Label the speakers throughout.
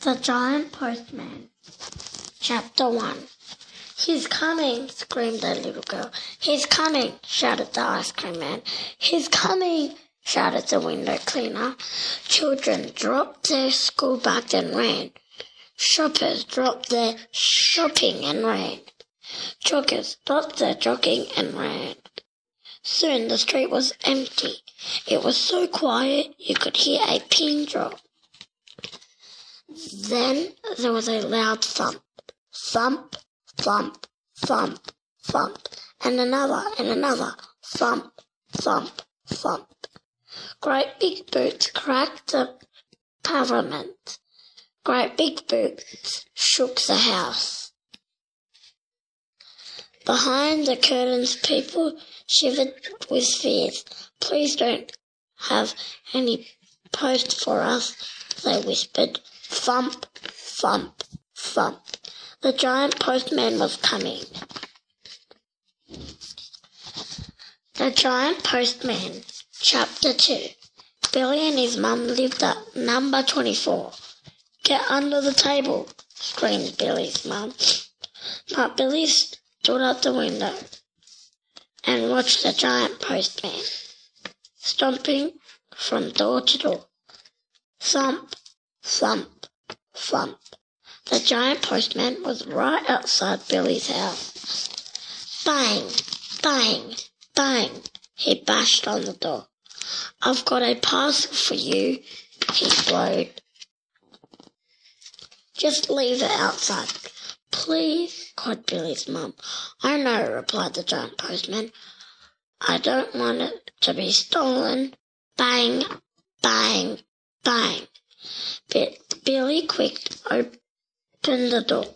Speaker 1: The Giant Postman. Chapter 1 He's coming, screamed the little girl. He's coming, shouted the ice cream man. He's coming, shouted the window cleaner. Children dropped their school bags and ran. Shoppers dropped their shopping and ran. Joggers stopped their jogging and ran. Soon the street was empty. It was so quiet you could hear a pin drop. Then there was a loud thump, thump, thump, thump, thump, and another and another thump, thump, thump. Great big boots cracked the pavement. Great big boots shook the house. Behind the curtains, people shivered with fears. Please don't have any post for us, they whispered. Thump, thump, thump. The giant postman was coming. The Giant Postman, Chapter 2. Billy and his mum lived at number 24. Get under the table, screamed Billy's mum. But Billy stood at the window and watched the giant postman stomping from door to door. Thump, thump, thump. The giant postman was right outside Billy's house. Bang, bang, bang. He bashed on the door. I've got a parcel for you, he blowed. Just leave it outside. Please, cried Billy's mum. I know, replied the giant postman. I don't want it to be stolen. Bang, bang, bang. Billy quick opened the door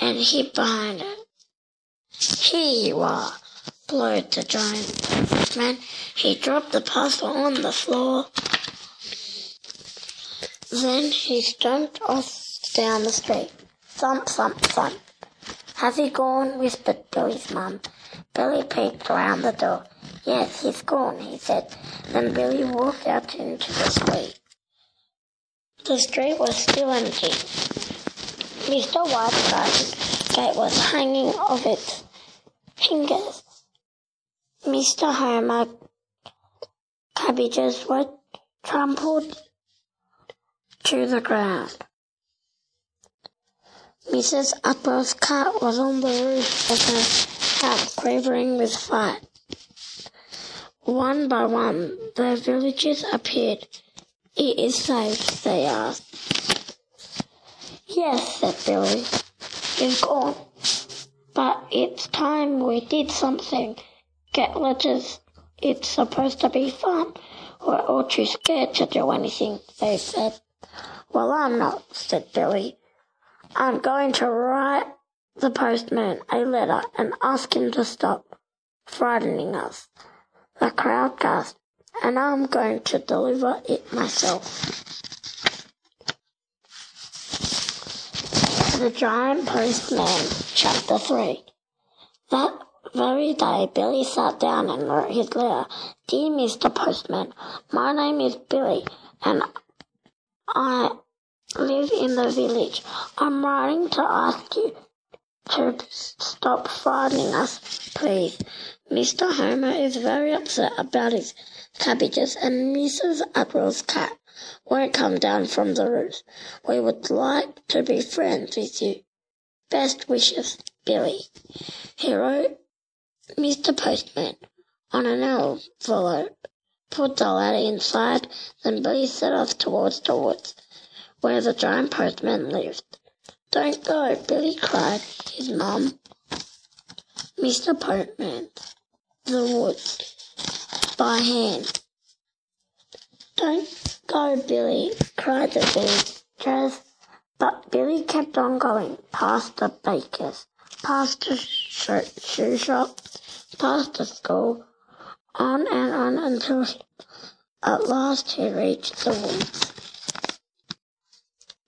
Speaker 1: and hid behind it. Here you are, blowed the giant postman. He dropped the parcel on the floor. Then he stomped off down the street. Thump, thump, thump. Has he gone? whispered Billy's mum. Billy peeped around the door. Yes, he's gone, he said. Then Billy walked out into the street. The street was still empty. Mr. White's gate was hanging off its hinges. Mr. Homer cabbages were trampled to the ground. Mrs. Upper's cat was on the roof of her house, quivering with fright. One by one, the villagers appeared. It is safe, they asked. Uh, yes, said Billy. It's gone. But it's time we did something. Get letters. It's supposed to be fun. We're all too scared to do anything, they said. Well, I'm not, said Billy. I'm going to write the postman a letter and ask him to stop frightening us. The crowd gasped, and I'm going to deliver it myself. The Giant Postman, Chapter 3. That very day, Billy sat down and wrote his letter. Dear Mr. Postman, my name is Billy, and I live in the village. I'm writing to ask you to stop frightening us, please. Mr. Homer is very upset about his cabbages, and Mrs. April's cat won't come down from the roof. We would like to be friends with you. Best wishes, Billy. He wrote Mr. Postman on an envelope, put the letter inside, then Billy set off towards the woods where the giant postman lived. Don't go, Billy cried his mum. Mr. Postman, the woods, by hand. Don't go, Billy, cried the villagers. But Billy kept on going, past the baker's, past the shoe shop, past the school, on and on until at last he reached the woods.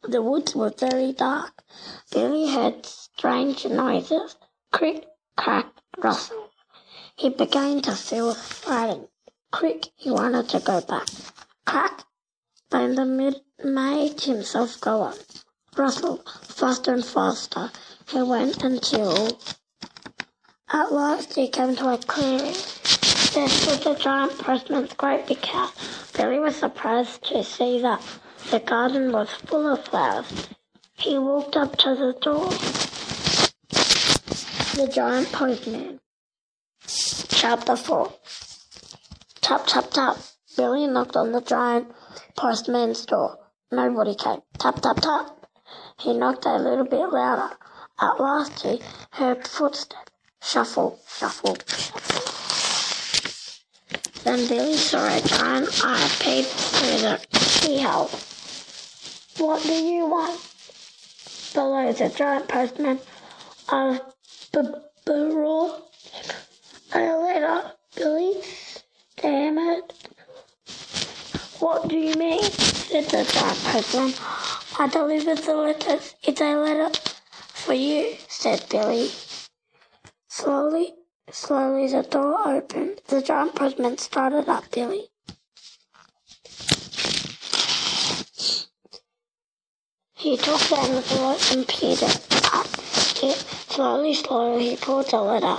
Speaker 1: The woods were very dark. Billy heard strange noises, crick, crack, rustle. He began to feel frightened. Crick, he wanted to go back. Crack, but the mid made himself go on. Rustle, faster and faster, he went until at last he came to a clearing. There stood the giant postman's great big house. Billy was surprised to see that the garden was full of flowers. He walked up to the door. The giant postman. Chapter 4 Tap, tap, tap. Billy knocked on the giant postman's door. Nobody came. Tap, tap, tap. He knocked a little bit louder. At last he heard footsteps. Shuffle, shuffle, shuffle. Then Billy saw a giant eye peep through the keyhole. What do you want? Below the giant postman of brought a letter. Billy Damn it. What do you mean? said the giant postman. I delivered the letters. It's a letter for you, said Billy. Slowly, slowly the door opened. The giant postman started up Billy. He took the envelope and peered up. It, slowly, slowly, he pulled the letter.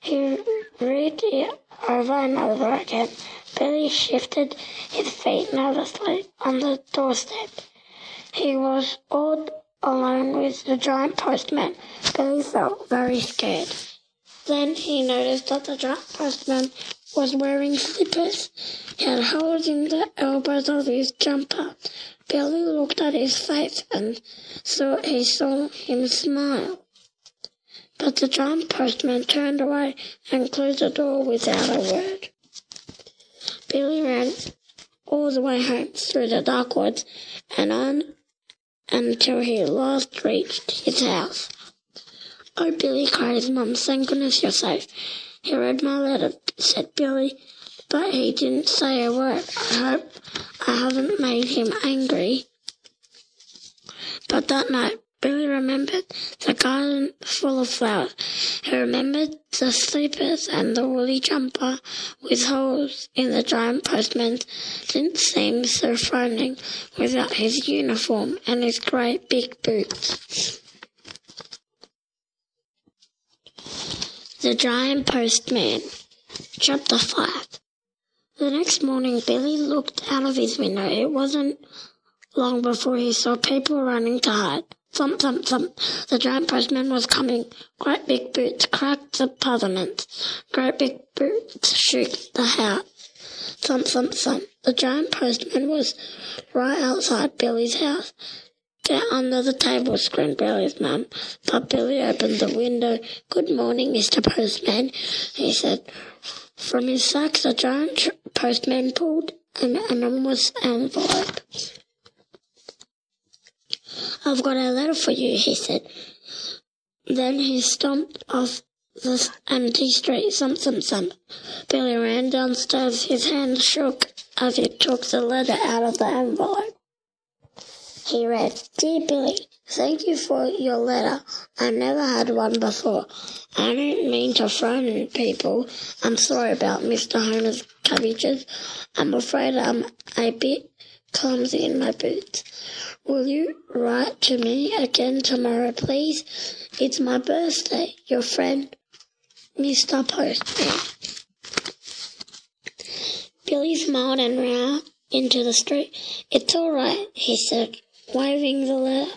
Speaker 1: He read it over and over again. Billy shifted his feet nervously on the doorstep. He was all alone with the giant postman. Billy felt very scared. Then he noticed that the giant postman was wearing slippers. He in the elbows of his jumper. Billy looked at his face and saw he saw him smile. But the giant postman turned away and closed the door without a word. Billy ran all the way home through the dark woods and on until he last reached his house. Oh, Billy, cried his mum, thank goodness you're safe. He read my letter, said Billy, but he didn't say a word. I hope I haven't made him angry. But that night, Billy remembered the garden full of flowers. He remembered the slippers and the woolly jumper with holes in the giant postman didn't seem so frightening without his uniform and his great big boots. The Giant Postman Chapter 5 The next morning Billy looked out of his window. It wasn't long before he saw people running to hide. Thump, thump, thump. The giant postman was coming. Great big boots cracked the pavement. Great big boots shook the house. Thump, thump, thump. The giant postman was right outside Billy's house. Get under the table, screamed Billy's mum. But Billy opened the window. Good morning, Mr. Postman, he said. From his sack, the giant postman pulled an enormous envelope. I've got a letter for you, he said. Then he stomped off the empty street, thump, thump, thump. Billy ran downstairs. His hand shook as he took the letter out of the envelope. He read, Dear Billy, thank you for your letter. I never had one before. I don't mean to frighten people. I'm sorry about Mr. Homer's cabbages. I'm afraid I'm a bit clumsy in my boots. Will you write to me again tomorrow, please? It's my birthday. Your friend, Mr. Postman. Billy smiled and ran into the street. It's all right, he said, waving the letter.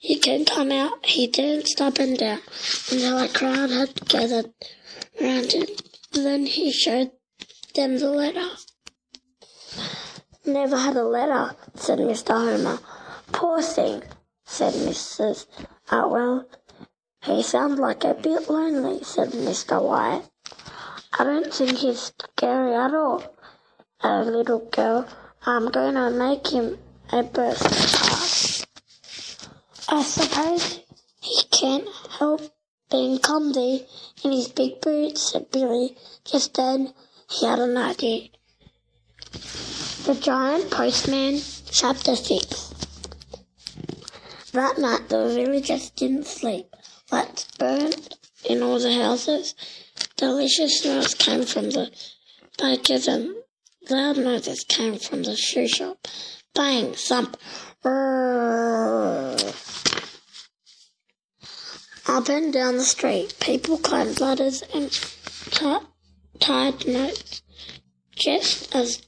Speaker 1: You can come out. He danced up and down until a crowd had gathered round him. Then he showed them the letter. Never had a letter, said Mr. Homer. Poor thing, said Mrs. Otwell. He sounds like a bit lonely, said Mr. Wyatt. I don't think he's scary at all. A little girl, I'm going to make him a birthday. I suppose he can't help being clumsy in his big boots, said Billy. Just then, he had an idea. The Giant Postman, Chapter 6 That night the villagers didn't sleep. Lights burned in all the houses. Delicious smells came from the bakers and loud noises came from the shoe shop. bang, thump. Rrrr. Up and down the street, people climbed ladders and t- tied notes. Just as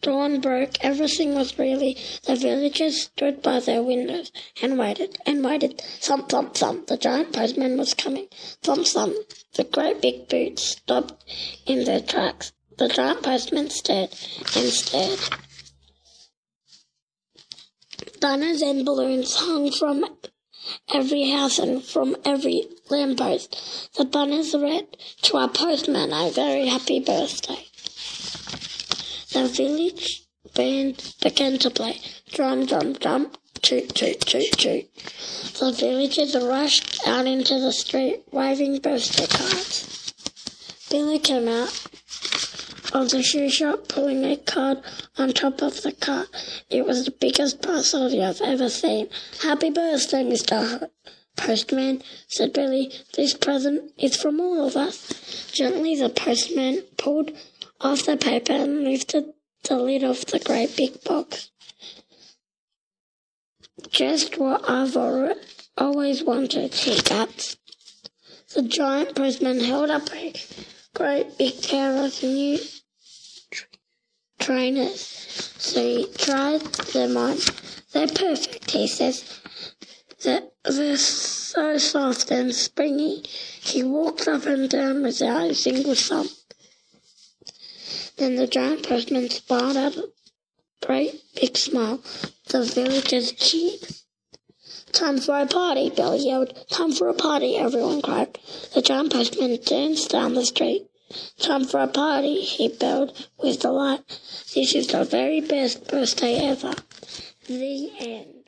Speaker 1: dawn broke, everything was really. The villagers stood by their windows and waited and waited. Thump, thump, thump. The giant postman was coming. Thump, thump. The great big boots stopped in their tracks. The giant postman stared and stared. Banners and balloons hung from every house and from every lamppost. The banners read, To our postman, a very happy birthday. The village band began to play. Drum, drum, drum, toot, toot, toot, toot. The villagers rushed out into the street, waving birthday cards. Billy came out of the shoe shop, pulling a card on top of the cart. It was the biggest parcel you've ever seen. Happy birthday, Mr. Postman, said Billy. This present is from all of us. Gently, the postman pulled off the paper and lifted the lid off the great big box. Just what I've always wanted, he gasped. The giant postman held up a great big pair of new trainers. So he tried them on. They're perfect, he says. They're, they're so soft and springy. He walks up and down without a single thump. Then the giant postman smiled out a great big smile. The villagers cheered. Time for a party, Billy yelled. Time for a party, everyone cried. The giant postman danced down the street. Time for a party, he belled with delight. This is the very best birthday ever. The end.